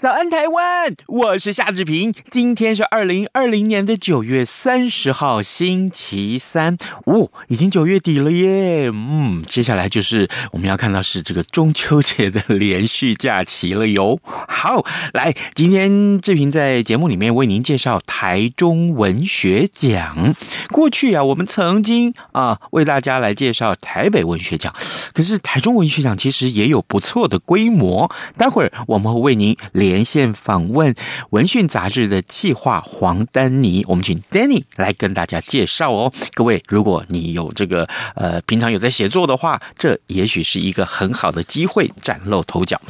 早安，台湾！我是夏志平。今天是二零二零年的九月三十号，星期三。哦，已经九月底了耶！嗯，接下来就是我们要看到是这个中秋节的 连续假期了哟。好，来，今天志平在节目里面为您介绍台中文学奖。过去啊，我们曾经啊为大家来介绍台北文学奖，可是台中文学奖其实也有不错的规模。待会儿我们会为您连。连线访问《文讯》杂志的企划黄丹妮，我们请 Danny 来跟大家介绍哦。各位，如果你有这个呃，平常有在写作的话，这也许是一个很好的机会，崭露头角。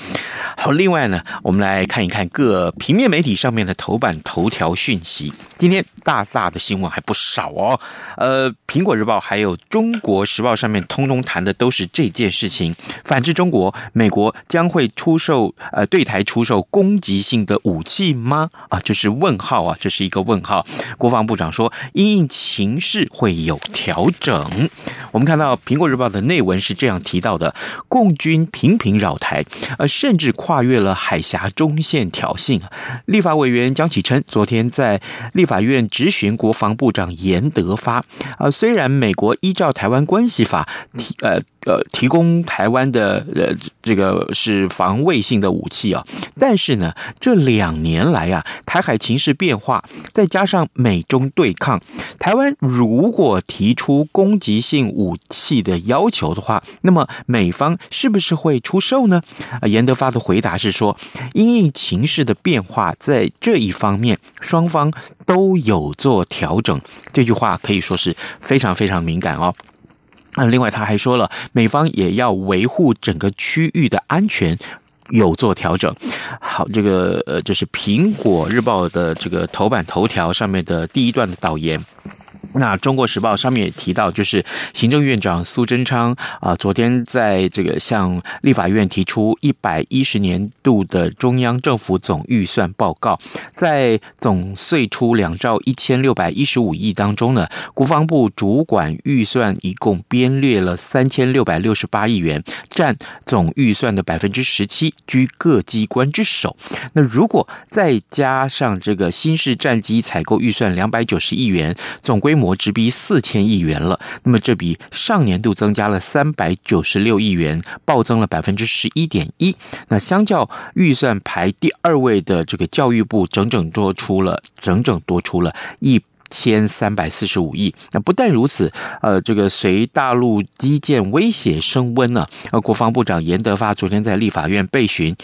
好，另外呢，我们来看一看各平面媒体上面的头版头条讯息。今天大大的新闻还不少哦。呃，《苹果日报》还有《中国时报》上面通通谈的都是这件事情。反制中国，美国将会出售呃，对台出售公。攻击性的武器吗？啊，就是问号啊，这是一个问号。国防部长说，因应情势会有调整。我们看到《苹果日报》的内文是这样提到的：共军频频扰台，呃，甚至跨越了海峡中线挑衅。立法委员江启臣昨天在立法院质询国防部长严德发，啊，虽然美国依照《台湾关系法》提呃呃提供台湾的呃这个是防卫性的武器啊，但是。呢，这两年来啊，台海情势变化，再加上美中对抗，台湾如果提出攻击性武器的要求的话，那么美方是不是会出售呢？啊，严德发的回答是说，因应情势的变化，在这一方面双方都有做调整。这句话可以说是非常非常敏感哦。啊，另外他还说了，美方也要维护整个区域的安全。有做调整，好，这个呃，就是《苹果日报》的这个头版头条上面的第一段的导言。那《中国时报》上面也提到，就是行政院长苏贞昌啊，昨天在这个向立法院提出一百一十年度的中央政府总预算报告，在总岁出两兆一千六百一十五亿当中呢，国防部主管预算一共编列了三千六百六十八亿元，占总预算的百分之十七，居各机关之首。那如果再加上这个新式战机采购预算两百九十亿元，总规模模直逼四千亿元了，那么这比上年度增加了三百九十六亿元，暴增了百分之十一点一。那相较预算排第二位的这个教育部，整整多出了整整多出了一千三百四十五亿。那不但如此，呃，这个随大陆基建威胁升温呢，呃，国防部长严德发昨天在立法院被询。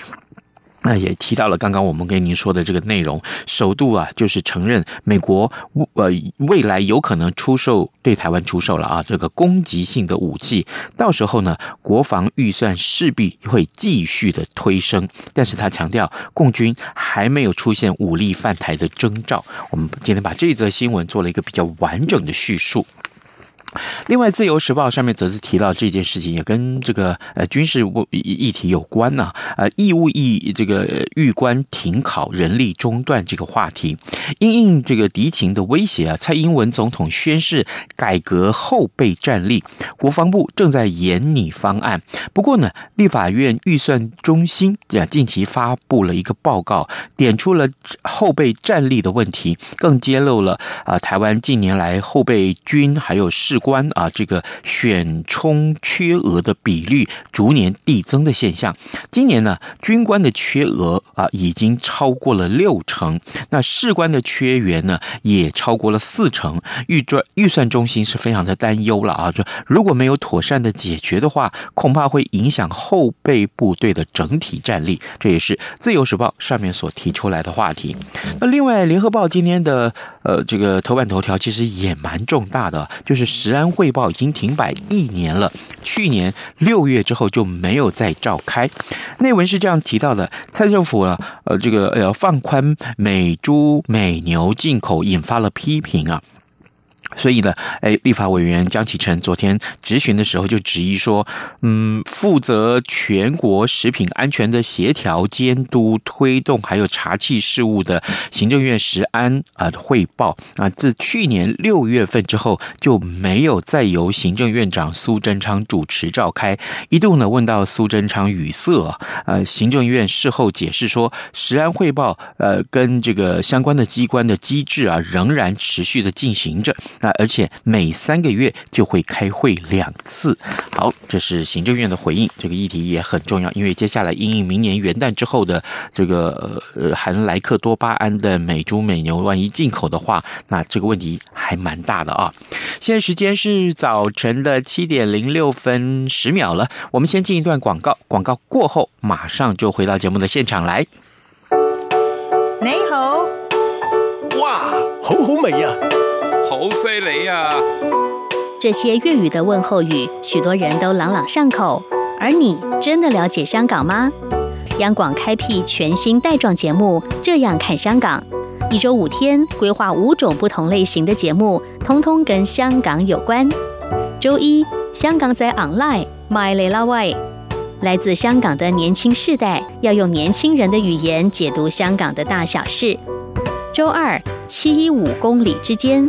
那也提到了刚刚我们跟您说的这个内容，首度啊就是承认美国呃未来有可能出售对台湾出售了啊这个攻击性的武器，到时候呢国防预算势必会继续的推升，但是他强调共军还没有出现武力犯台的征兆。我们今天把这则新闻做了一个比较完整的叙述。另外，《自由时报》上面则是提到这件事情，也跟这个呃军事议议题有关呐。呃，义务役这个预官停考、人力中断这个话题，因应这个敌情的威胁啊，蔡英文总统宣示改革后备战力，国防部正在研拟方案。不过呢，立法院预算中心啊近期发布了一个报告，点出了后备战力的问题，更揭露了啊台湾近年来后备军还有士官啊，这个选充缺额的比率逐年递增的现象。今年呢，军官的缺额啊已经超过了六成，那士官的缺员呢也超过了四成。预算预算中心是非常的担忧了啊，就如果没有妥善的解决的话，恐怕会影响后备部队的整体战力。这也是自由时报上面所提出来的话题。那另外，联合报今天的呃这个头版头条其实也蛮重大的，就是。治安汇报已经停摆一年了，去年六月之后就没有再召开。内文是这样提到的：蔡政府啊，呃，这个呃放宽美猪美牛进口，引发了批评啊。所以呢，哎，立法委员江启臣昨天质询的时候就质疑说，嗯，负责全国食品安全的协调、监督、推动还有查缉事务的行政院食安啊汇报啊，自去年六月份之后就没有再由行政院长苏贞昌主持召开。一度呢问到苏贞昌语塞，呃，行政院事后解释说，食安汇报呃跟这个相关的机关的机制啊仍然持续的进行着。那而且每三个月就会开会两次。好，这是行政院的回应，这个议题也很重要，因为接下来因应明年元旦之后的这个呃含莱克多巴胺的美猪美牛，万一进口的话，那这个问题还蛮大的啊。现在时间是早晨的七点零六分十秒了，我们先进一段广告，广告过后马上就回到节目的现场来。你好，哇，好好味呀！好犀利呀！这些粤语的问候语，许多人都朗朗上口。而你真的了解香港吗？央广开辟全新带状节目《这样看香港》，一周五天，规划五种不同类型的节目，通通跟香港有关。周一，香港仔 online，My 雷拉喂，来自香港的年轻世代要用年轻人的语言解读香港的大小事。周二，七一五公里之间。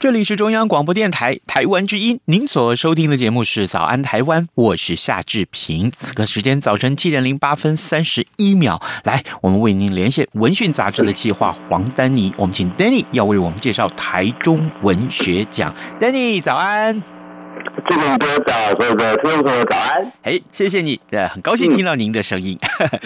这里是中央广播电台台湾之音，您所收听的节目是《早安台湾》，我是夏志平。此刻时间早晨七点零八分三十一秒，来，我们为您连线《文讯》杂志的企划黄丹妮，我们请丹妮要为我们介绍台中文学奖。丹妮早安。这个歌早，所有的听众朋友早安。哎，谢谢你，对，很高兴听到您的声音。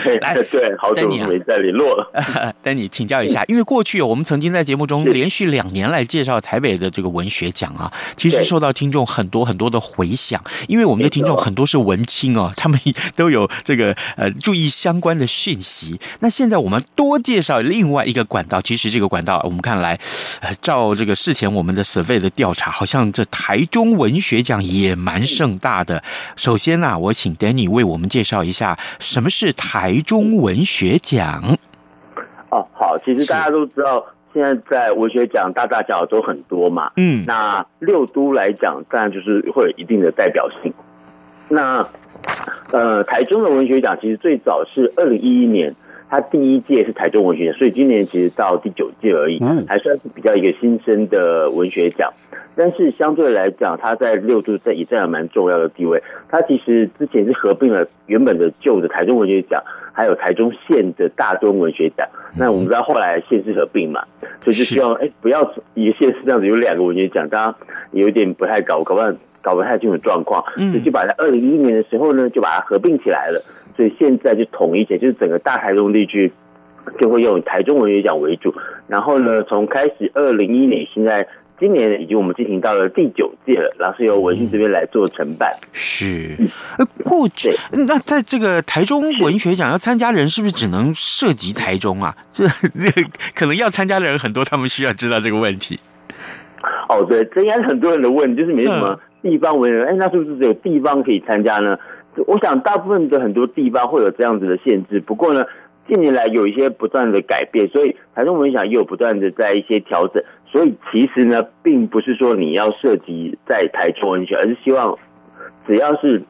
嗯、来，对，好久没再联络了。丹尼，请教一下，因为过去我们曾经在节目中连续两年来介绍台北的这个文学奖啊，其实受到听众很多很多的回响。因为我们的听众很多是文青哦，他们都有这个呃注意相关的讯息。那现在我们多介绍另外一个管道，其实这个管道我们看来，呃，照这个事前我们的 survey 的调查，好像这台中文学奖也蛮盛大的。首先呢、啊，我请 Danny 为我们介绍一下什么是台中文学奖。哦，好，其实大家都知道，现在在文学奖大大小小都很多嘛。嗯，那六都来讲，当然就是会有一定的代表性。那呃，台中的文学奖其实最早是二零一一年。他第一届是台中文学奖，所以今年其实到第九届而已，还算是比较一个新生的文学奖。但是相对来讲，他在六都在也占了蛮重要的地位。他其实之前是合并了原本的旧的台中文学奖，还有台中县的大中文学奖。那我们知道后来县市合并嘛，所以就希望哎不要一个县市这样子有两个文学奖，大家有点不太搞搞不搞不太清楚状况，所以就把在二零一一年的时候呢，就把它合并起来了。所以现在就统一起来，就是整个大台中地区就会用台中文学奖为主。然后呢，从开始二零一一年，现在。今年已经我们进行到了第九届了，然后是由文讯这边来做承办。是，呃，过去那在这个台中文学奖要参加人是不是只能涉及台中啊？这这可能要参加的人很多，他们需要知道这个问题。哦，对，这应该是很多人的问题，就是没什么地方文人，哎，那是不是只有地方可以参加呢？我想大部分的很多地方会有这样子的限制，不过呢。近年来有一些不断的改变，所以台中文学奖也有不断的在一些调整。所以其实呢，并不是说你要涉及在台中文学，而是希望只要是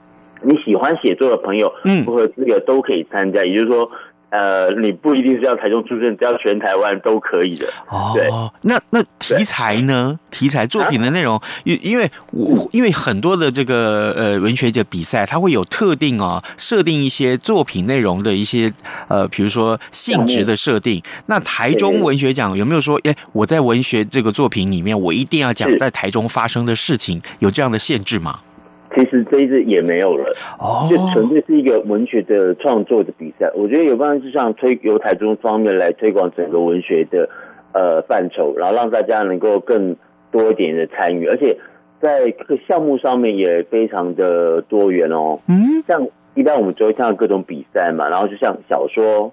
你喜欢写作的朋友，嗯，符合资格都可以参加。也就是说。呃，你不一定是要台中出生，只要全台湾都可以的。哦，那那题材呢？题材作品的内容，因、啊、因为我因为很多的这个呃文学奖比赛，它会有特定哦设定一些作品内容的一些呃，比如说性质的设定。那台中文学奖有没有说，哎，我在文学这个作品里面，我一定要讲在台中发生的事情，有这样的限制吗？其实这一次也没有了，哦就纯粹是一个文学的创作的比赛。我觉得有方式上推由台中方面来推广整个文学的呃范畴，然后让大家能够更多一点的参与，而且在这个项目上面也非常的多元哦。嗯，像一般我们就会看到各种比赛嘛，然后就像小说、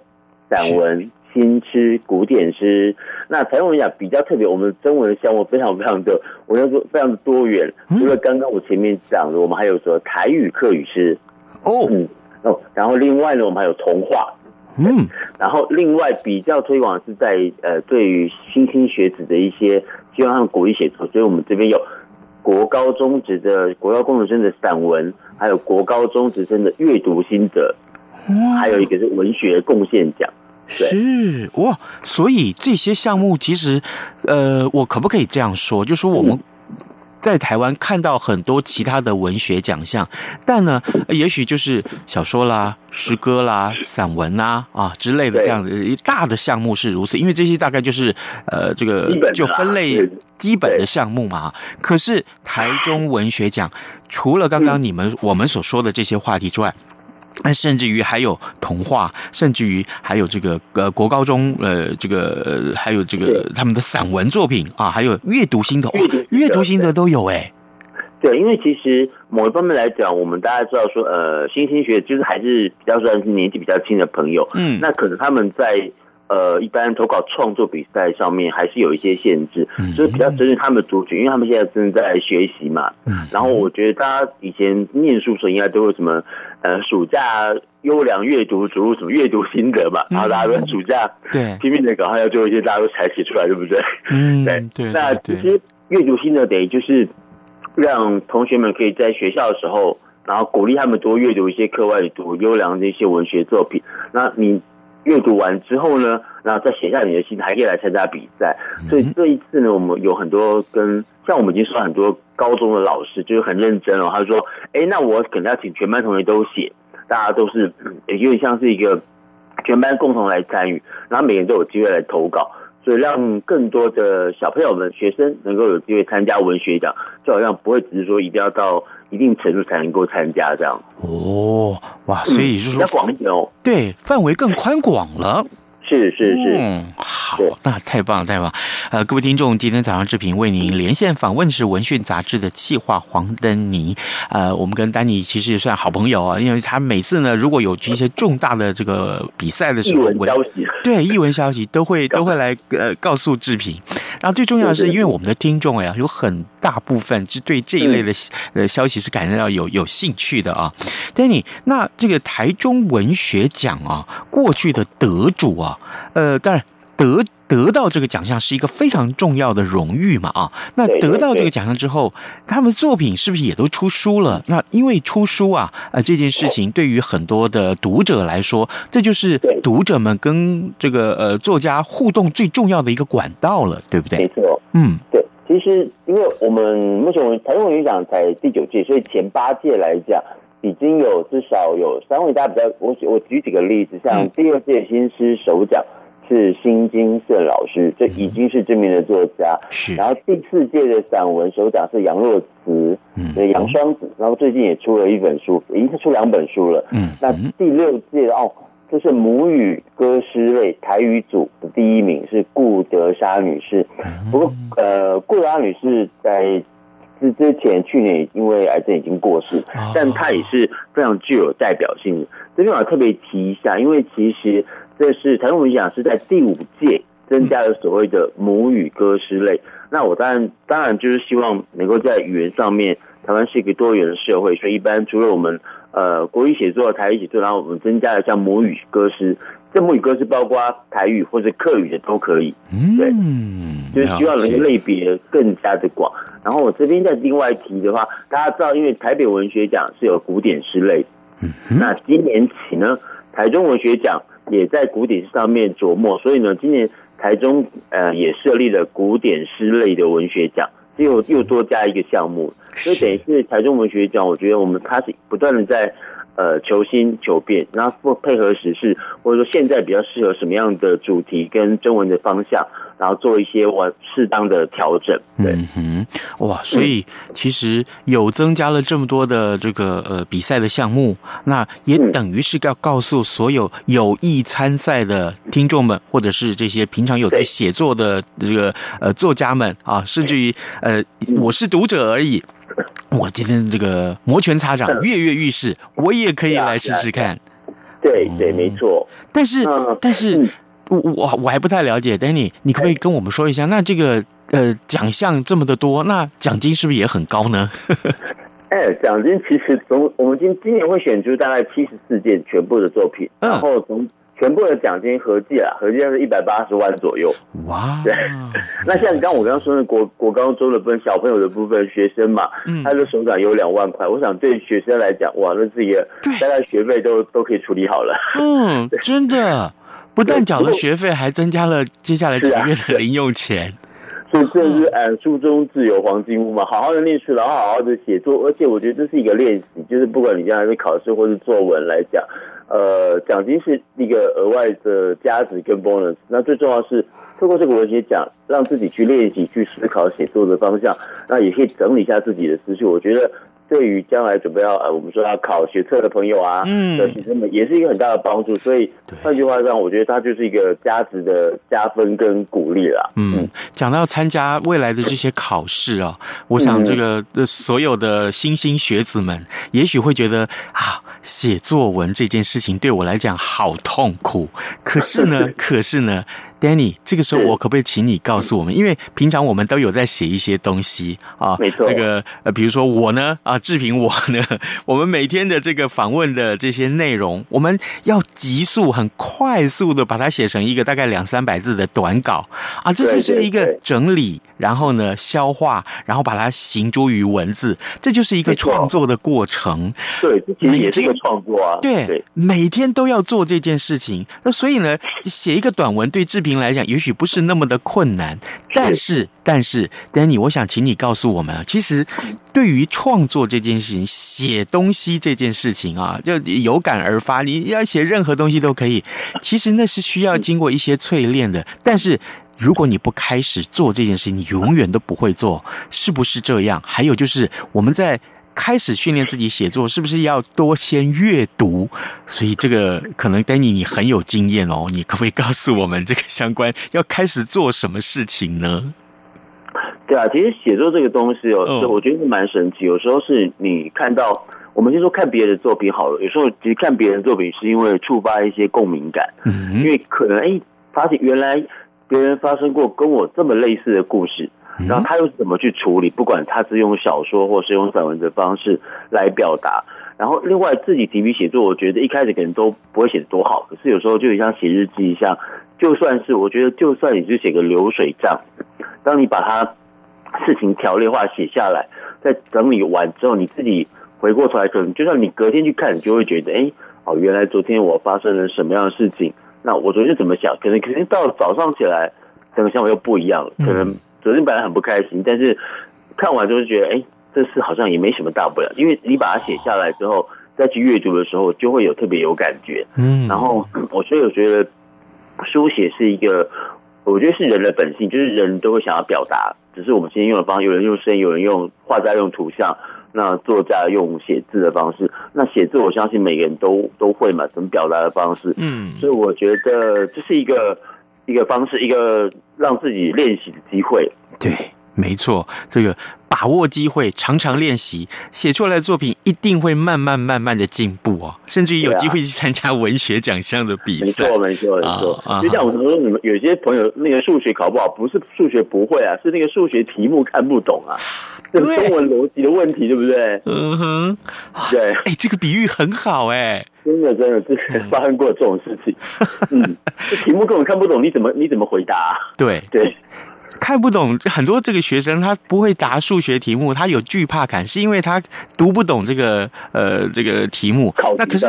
散文。新诗、古典诗，那台湾文雅比较特别，我们中文的项目非常非常的，我要说非常的多元。除了刚刚我前面讲的，我们还有说台语客语诗。哦，嗯哦，然后另外呢，我们还有童话，嗯，然后另外比较推广是在呃，对于新兴学子的一些，希望他们鼓励写作，所以我们这边有国高中职的国高工程生的散文，还有国高中职生的阅读心得，还有一个是文学贡献奖。是哇，所以这些项目其实，呃，我可不可以这样说？就是说我们在台湾看到很多其他的文学奖项，但呢，也许就是小说啦、诗歌啦、散文啦啊之类的这样的一大的项目是如此，因为这些大概就是呃，这个就分类基本的项目嘛。可是台中文学奖除了刚刚你们我们所说的这些话题之外，那甚至于还有童话，甚至于还有这个呃国高中呃这个呃还有这个他们的散文作品啊，还有阅读心得，阅读阅读心得都有哎。对，因为其实某一方面来讲，我们大家知道说呃新兴学就是还是比较算是年纪比较轻的朋友，嗯，那可能他们在。呃，一般投稿创作比赛上面还是有一些限制，所以比较针对他们的族群，因为他们现在正在学习嘛。然后我觉得大家以前念书时候应该都有什么，呃，暑假优良阅读主录什么阅读心得嘛，然后大家都暑假对拼命的搞，还要做一些大家都才写出来，对不对？嗯，对对。那其实阅读心得等于就是让同学们可以在学校的时候，然后鼓励他们多阅读一些课外读优良的一些文学作品。那你。阅读完之后呢，然后再写下你的心，还可以来参加比赛。所以这一次呢，我们有很多跟像我们已经说很多高中的老师就是很认真哦。他说：“哎，那我可能要请全班同学都写，大家都是有点像是一个全班共同来参与，然后每个人都有机会来投稿，所以让更多的小朋友们、学生能够有机会参加文学奖，就好像不会只是说一定要到。”一定程度才能够参加这样哦，哇，所以就是说，广一点哦，对，范围更宽广了。是是是，嗯，好，那太棒了，太棒了。呃，各位听众，今天早上志平为您连线访问的是《文讯》杂志的企划黄登妮。呃，我们跟丹妮其实也算好朋友啊，因为他每次呢，如果有一些重大的这个比赛的时候，文消息，对，艺文消息都会 都会来呃告诉志平。然后最重要的是，因为我们的听众呀，有很大部分是对这一类的呃消息是感觉到有有兴趣的啊。Danny，，那这个台中文学奖啊，过去的得主啊。呃，当然得得到这个奖项是一个非常重要的荣誉嘛啊。那得到这个奖项之后，他们作品是不是也都出书了？那因为出书啊，呃，这件事情对于很多的读者来说，这就是读者们跟这个呃作家互动最重要的一个管道了，对不对？没错，嗯，对。其实因为我们目前我们台中文学奖才第九届，所以前八届来讲。已经有至少有三位大家比较，我我举几个例子，像第二届新诗首奖是新金圣老师，这已经是知名的作家。是。然后第四届的散文首奖是杨若慈，嗯，杨双子，然后最近也出了一本书，已经是出两本书了。嗯。那第六届哦，这是母语歌诗类台语组的第一名是顾德莎女士。不过，呃，顾德莎女士在之之前去年因为癌症已经过世，但她也是非常具有代表性的。这边我要特别提一下，因为其实这是台中文学奖是在第五届增加了所谓的母语歌诗类。那我当然当然就是希望能够在语言上面，台湾是一个多元的社会，所以一般除了我们。呃，国语写作、台语写作，然后我们增加了像母语歌诗，这母语歌诗包括台语或者客语的都可以。对，就是希望能够类别更加的广。然后我这边再另外提的话，大家知道，因为台北文学奖是有古典诗类，那今年起呢，台中文学奖也在古典诗上面琢磨，所以呢，今年台中呃也设立了古典诗类的文学奖。又又多加一个项目，所以等于是台中文学奖，我觉得我们它是不断的在呃求新求变，然后配合时事，或者说现在比较适合什么样的主题跟中文的方向。然后做一些我适当的调整，对，嗯哼，哇，所以其实有增加了这么多的这个呃比赛的项目，那也等于是要告诉所有有意参赛的听众们，或者是这些平常有在写作的这个呃作家们啊，甚至于呃我是读者而已，我今天这个摩拳擦掌，跃跃欲试，我也可以来试试看。对对，没错。但是但是。我我我还不太了解，Danny，你可不可以跟我们说一下？那这个呃奖项这么的多，那奖金是不是也很高呢？哎，奖金其实从我们今今年会选出大概七十四件全部的作品，然后从全部的奖金合计啊，合计是一百八十万左右。哇，对。那像刚刚我刚刚说的国国高中的部分，小朋友的部分，学生嘛，嗯他的手掌有两万块，我想对学生来讲，哇，那是一个大概学费都都可以处理好了。嗯，真的。不但缴了学费，还增加了接下来几个月的零用钱。所以这是俺，书中自有黄金屋嘛，好好的念书，然后好好的写作，而且我觉得这是一个练习，就是不管你将来是考试或是作文来讲，呃，奖金是一个额外的加值跟 bonus。那最重要是透过这个文学奖，让自己去练习、去思考写作的方向，那也可以整理一下自己的思绪。我觉得。对于将来准备要呃，我们说要考学测的朋友啊，嗯，的学生们也是一个很大的帮助。所以换句话讲，我觉得它就是一个价值的加分跟鼓励啦。嗯，讲到参加未来的这些考试啊，我想这个所有的新兴学子们，也许会觉得啊，写作文这件事情对我来讲好痛苦。可是呢，可是呢。Danny，这个时候我可不可以请你告诉我们？因为平常我们都有在写一些东西啊，没错。那个呃，比如说我呢，啊，志平我呢，我们每天的这个访问的这些内容，我们要急速、很快速的把它写成一个大概两三百字的短稿啊，这就是一个整理，然后呢消化，然后把它形诸于文字，这就是一个创作的过程。对，这其实也是一个创作啊。对，每天都要做这件事情。那所以呢，写一个短文对志平来讲，也许不是那么的困难，但是，但是，Danny，我想请你告诉我们啊，其实对于创作这件事情，写东西这件事情啊，就有感而发，你要写任何东西都可以。其实那是需要经过一些淬炼的，但是如果你不开始做这件事情，你永远都不会做，是不是这样？还有就是我们在。开始训练自己写作，是不是要多先阅读？所以这个可能 Danny 你很有经验哦，你可不可以告诉我们这个相关要开始做什么事情呢？对啊，其实写作这个东西哦，是我觉得是蛮神奇。有时候是你看到，我们先说看别人的作品好了。有时候其实看别人的作品是因为触发一些共鸣感，嗯，因为可能哎，发现原来别人发生过跟我这么类似的故事。然后他又怎么去处理？不管他是用小说或是用散文的方式来表达。然后另外自己提笔写作，我觉得一开始可能都不会写得多好。可是有时候就像写日记一样，就算是我觉得，就算你是写个流水账，当你把它事情条列化写下来，在整理完之后，你自己回过头来，可能就算你隔天去看，你就会觉得，哎，哦，原来昨天我发生了什么样的事情？那我昨天怎么想？可能可能到早上起来，整个想法又不一样了，可能。昨天本来很不开心，但是看完之后觉得，哎，这事好像也没什么大不了。因为你把它写下来之后，再去阅读的时候，就会有特别有感觉。嗯，然后我所以我觉得书写是一个，我觉得是人的本性，就是人都会想要表达，只是我们今天用的方法，有人用声音，有人用画家用图像，那作家用写字的方式，那写字我相信每个人都都会嘛，怎么表达的方式，嗯，所以我觉得这是一个一个方式，一个让自己练习的机会。对，没错，这个。把握机会，常常练习，写出来的作品一定会慢慢慢慢的进步哦，甚至于有机会去参加文学奖项的比赛。没错，没错，没错。啊就像我说，你们有些朋友那个数学考不好，不是数学不会啊，是那个数学题目看不懂啊，这中文逻辑的问题，对不对？嗯哼，对。哎，这个比喻很好哎，真的，真的，之前发生过这种事情。嗯，这题目根本看不懂，你怎么你怎么回答啊？对 对。看不懂，很多这个学生他不会答数学题目，他有惧怕感，是因为他读不懂这个呃这个题目。那可是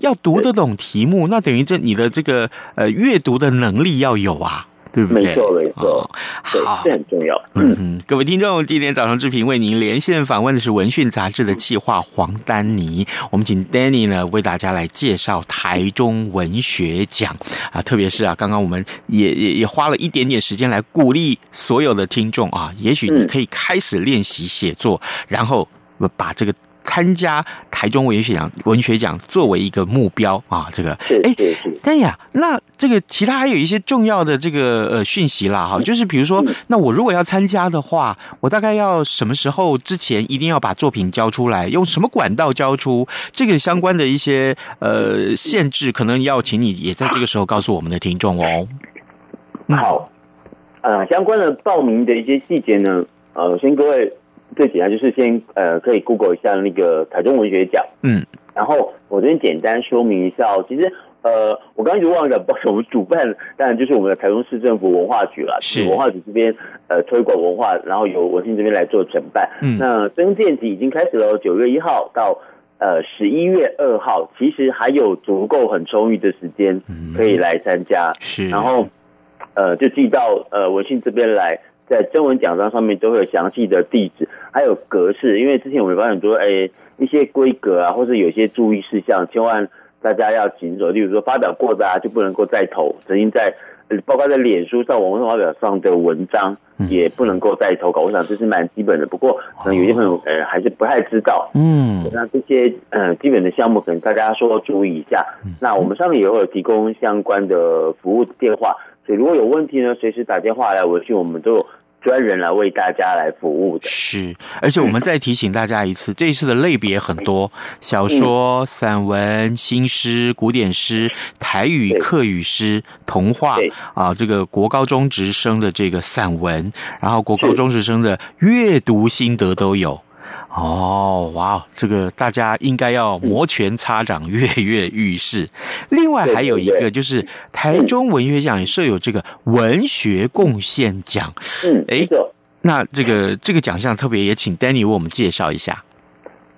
要读得懂题目，那等于这你的这个呃阅读的能力要有啊。对不对？没错，没错，哦、好，这很重要。嗯嗯，各位听众，今天早上志平为您连线访问的是《文讯》杂志的企划黄丹妮。我们请 Danny 呢为大家来介绍台中文学奖啊，特别是啊，刚刚我们也也也花了一点点时间来鼓励所有的听众啊，也许你可以开始练习写作，嗯、然后把这个。参加台中文学奖，文学奖作为一个目标啊，这个哎，但呀，那这个其他还有一些重要的这个呃讯息啦哈，就是比如说，那我如果要参加的话，我大概要什么时候之前一定要把作品交出来，用什么管道交出？这个相关的一些呃限制，可能要请你也在这个时候告诉我们的听众哦。好，呃，相关的报名的一些细节呢，呃，先各位。最简单就是先呃，可以 Google 一下那个台中文学奖，嗯，然后我这边简单说明一下哦。其实呃，我刚刚就忘了，我们主办当然就是我们的台中市政府文化局了，是文化局这边呃推广文化，然后由文信这边来做承办。嗯，那征件期已经开始了，九月一号到呃十一月二号，其实还有足够很充裕的时间可以来参加。是，然后呃就寄到呃文信这边来。在征文奖章上面都会有详细的地址，还有格式。因为之前我们发现很多哎一些规格啊，或者有些注意事项，千万大家要谨守。例如说发表过的啊，就不能够再投；曾经在包括在脸书上、网络发表上的文章，也不能够再投稿。我想这是蛮基本的。不过可能有些朋友呃还是不太知道。嗯，那这些呃基本的项目，可能大家说注意一下。那我们上面也会有提供相关的服务电话。所以如果有问题呢，随时打电话来文讯，我们都有专人来为大家来服务的。是，而且我们再提醒大家一次，这一次的类别很多：小说、散文、新诗、古典诗、台语、客语诗、童话啊，这个国高中职生的这个散文，然后国高中职生的阅读心得都有。哦，哇，这个大家应该要摩拳擦掌，跃跃欲试。另外还有一个就是台中文学奖也设有这个文学贡献奖。嗯，哎，那这个这个奖项特别也请 Danny 为我们介绍一下。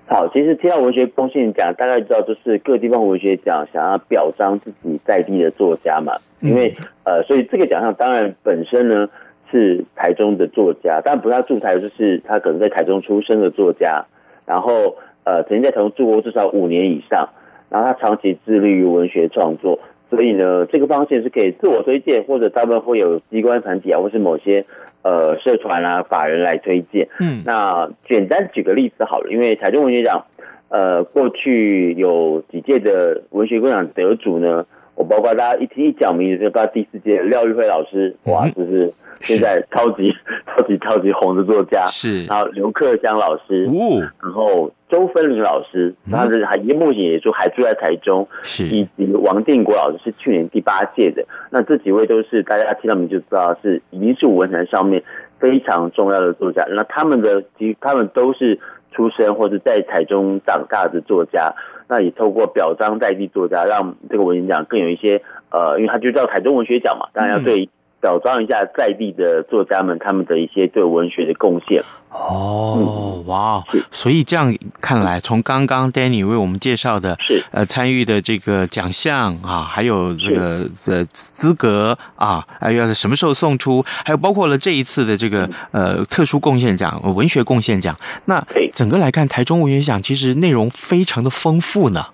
好，其实提到文学贡献奖，大概知道就是各地方文学奖想要表彰自己在地的作家嘛。因为呃，所以这个奖项当然本身呢。是台中的作家，但不是他住台，就是他可能在台中出生的作家。然后，呃，曾经在台中住过至少五年以上。然后他长期致力于文学创作，所以呢，这个方向是可以自我推荐，或者他们会有机关团体啊，或是某些呃社团啊、法人来推荐。嗯，那简单举个例子好了，因为台中文学奖，呃，过去有几届的文学贡奖得主呢，我包括大家一听一讲名字，就知道第四届廖玉辉老师，哇，就是。现在超级 超级超级红的作家。是，然后刘克襄老师，哦，然后周芬玲老师，他是还目前也住还住在台中，是，以及王定国老师是去年第八届的，那这几位都是大家听到名就知道是已经是文坛上面非常重要的作家，那他们的其实他们都是出生或者在台中长大的作家，那也透过表彰在地作家，让这个文学奖更有一些呃，因为他就叫台中文学奖嘛，当然要对。表彰一下在地的作家们，他们的一些对文学的贡献。哦，哇！所以这样看来，从刚刚 Danny 为我们介绍的，是呃参与的这个奖项啊，还有这个的资格啊，还要什么时候送出，还有包括了这一次的这个呃特殊贡献奖、文学贡献奖。那整个来看，台中文学奖其实内容非常的丰富呢。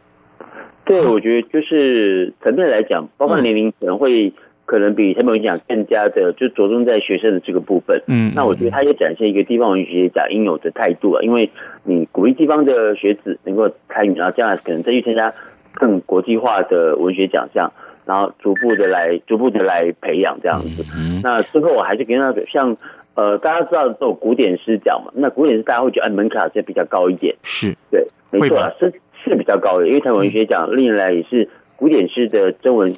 对，我觉得就是层面来讲，包括年龄可能会。可能比台北文学奖更加的就着重在学生的这个部分。嗯，那我觉得他也展现一个地方文学奖应有的态度啊，因为你鼓励地方的学子能够参与，然后将来可能再去参加更国际化的文学奖项，然后逐步的来逐步的来培养这样子。嗯那最后我还是跟他像呃，大家知道都有古典诗奖嘛，那古典诗大家会觉得门槛是比较高一点，是对，没错啊，是是比较高的，因为台湾文学奖历年来也是古典诗的征文。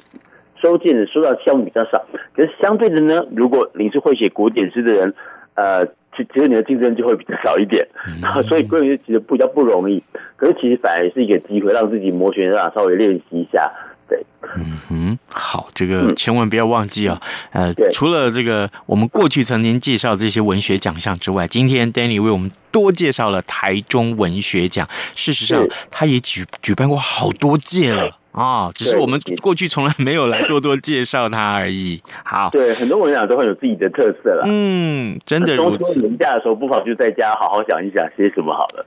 收件的收到项目比较少，可是相对的呢，如果你是会写古典诗的人，呃，其其实你的竞争就会比较少一点，然后 所以古典诗其实比较不容易，可是其实反而是一个机会，让自己摩拳擦掌，稍微练习一下。对，嗯哼，好，这个千万不要忘记啊，呃，除了这个我们过去曾经介绍这些文学奖项之外，今天 Danny 为我们多介绍了台中文学奖，事实上他也举举办过好多届了。哦，只是我们过去从来没有来多多介绍它而已。好，对，很多文雅都很有自己的特色了。嗯，真的如此。年假的时候，不妨就在家好好想一想写什么好了。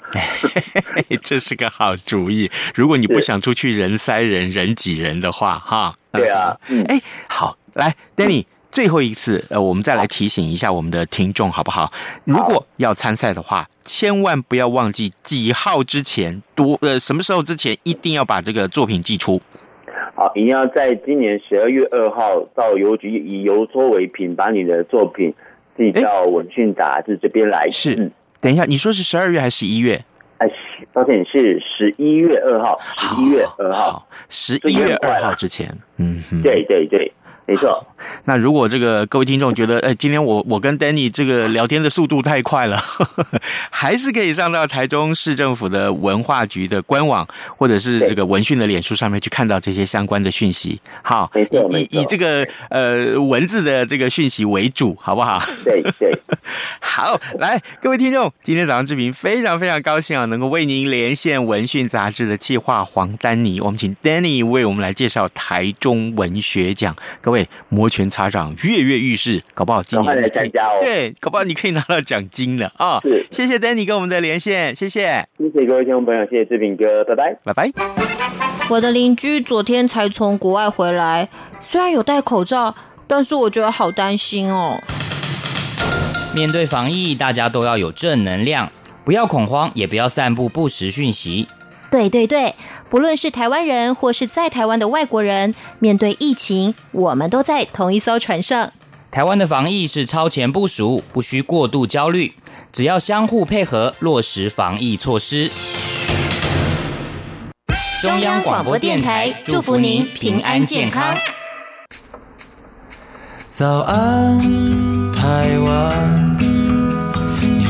这是个好主意。如果你不想出去人塞人人挤人的话，哈。对啊。哎，好，来，Danny。最后一次，呃，我们再来提醒一下我们的听众，好不好？如果要参赛的话，千万不要忘记几号之前多，呃，什么时候之前一定要把这个作品寄出。好，一定要在今年十二月二号到邮局以邮戳为凭，把你的作品寄到文讯杂志这边来。是，嗯，等一下，你说是十二月还是十一月？哎，抱歉，是十一月二号，十一月二号，十一月二号之前。嗯，对对对。没错，那如果这个各位听众觉得，哎，今天我我跟 Danny 这个聊天的速度太快了，呵 呵还是可以上到台中市政府的文化局的官网，或者是这个文讯的脸书上面去看到这些相关的讯息。好，没错，以以这个呃文字的这个讯息为主，好不好？对对。好，来各位听众，今天早上志平非常非常高兴啊，能够为您连线文讯杂志的企划黄丹妮，我们请 Danny 为我们来介绍台中文学奖，各位。摩拳擦掌，跃跃欲试，搞不好今年可以对，搞不好你可以拿到奖金了啊！是，谢谢 Danny 跟我们的连线，谢谢，谢谢各位听众朋友，谢谢志平哥，拜拜，拜拜。我的邻居昨天才从国外回来，虽然有戴口罩，但是我觉得好担心哦。面对防疫，大家都要有正能量，不要恐慌，也不要散布不实讯息。对对对，不论是台湾人或是在台湾的外国人，面对疫情，我们都在同一艘船上。台湾的防疫是超前部署，不需过度焦虑，只要相互配合，落实防疫措施。中央广播电台祝福您平安健康。早安，台湾。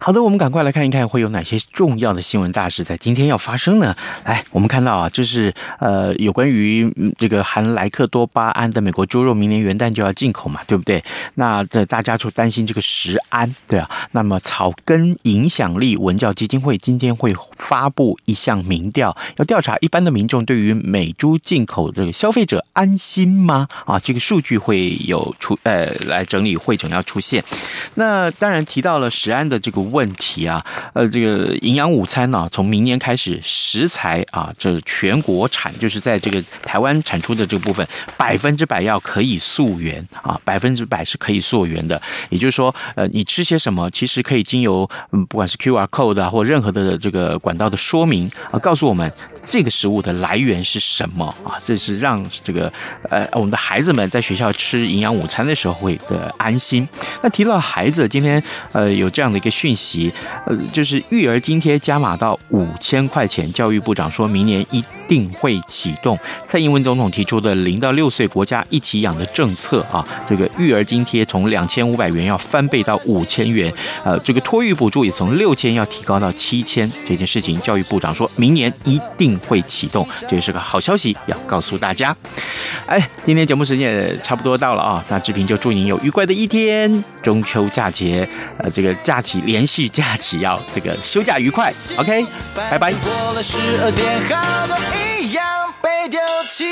好的，我们赶快来看一看会有哪些重要的新闻大事在今天要发生呢？来，我们看到啊，就是呃，有关于这个含莱克多巴胺的美国猪肉，明年元旦就要进口嘛，对不对？那这大家就担心这个食安，对啊。那么草根影响力文教基金会今天会发布一项民调，要调查一般的民众对于美猪进口这个消费者安心吗？啊，这个数据会有出呃来整理会诊要出现。那当然提到了食安的这个问。问题啊，呃，这个营养午餐呢、从明年开始，食材啊，这全国产，就是在这个台湾产出的这个部分，百分之百要可以溯源啊，百分之百是可以溯源的。也就是说，呃，你吃些什么，其实可以经由嗯，不管是 QR code 啊，或任何的这个管道的说明啊，告诉我们这个食物的来源是什么啊，这是让这个呃我们的孩子们在学校吃营养午餐的时候会的安心。那提到孩子，今天呃有这样的一个讯息。呃，就是育儿津贴加码到五千块钱，教育部长说明年一定会启动。蔡英文总统提出的零到六岁国家一起养的政策啊，这个育儿津贴从两千五百元要翻倍到五千元，呃，这个托育补助也从六千要提高到七千。这件事情，教育部长说明年一定会启动，这是个好消息，要告诉大家。哎，今天节目时间也差不多到了啊，那志平就祝您有愉快的一天。中秋假节，呃，这个假期连续假期要这个休假愉快。OK，拜拜。过了十二点，好多一样被丢弃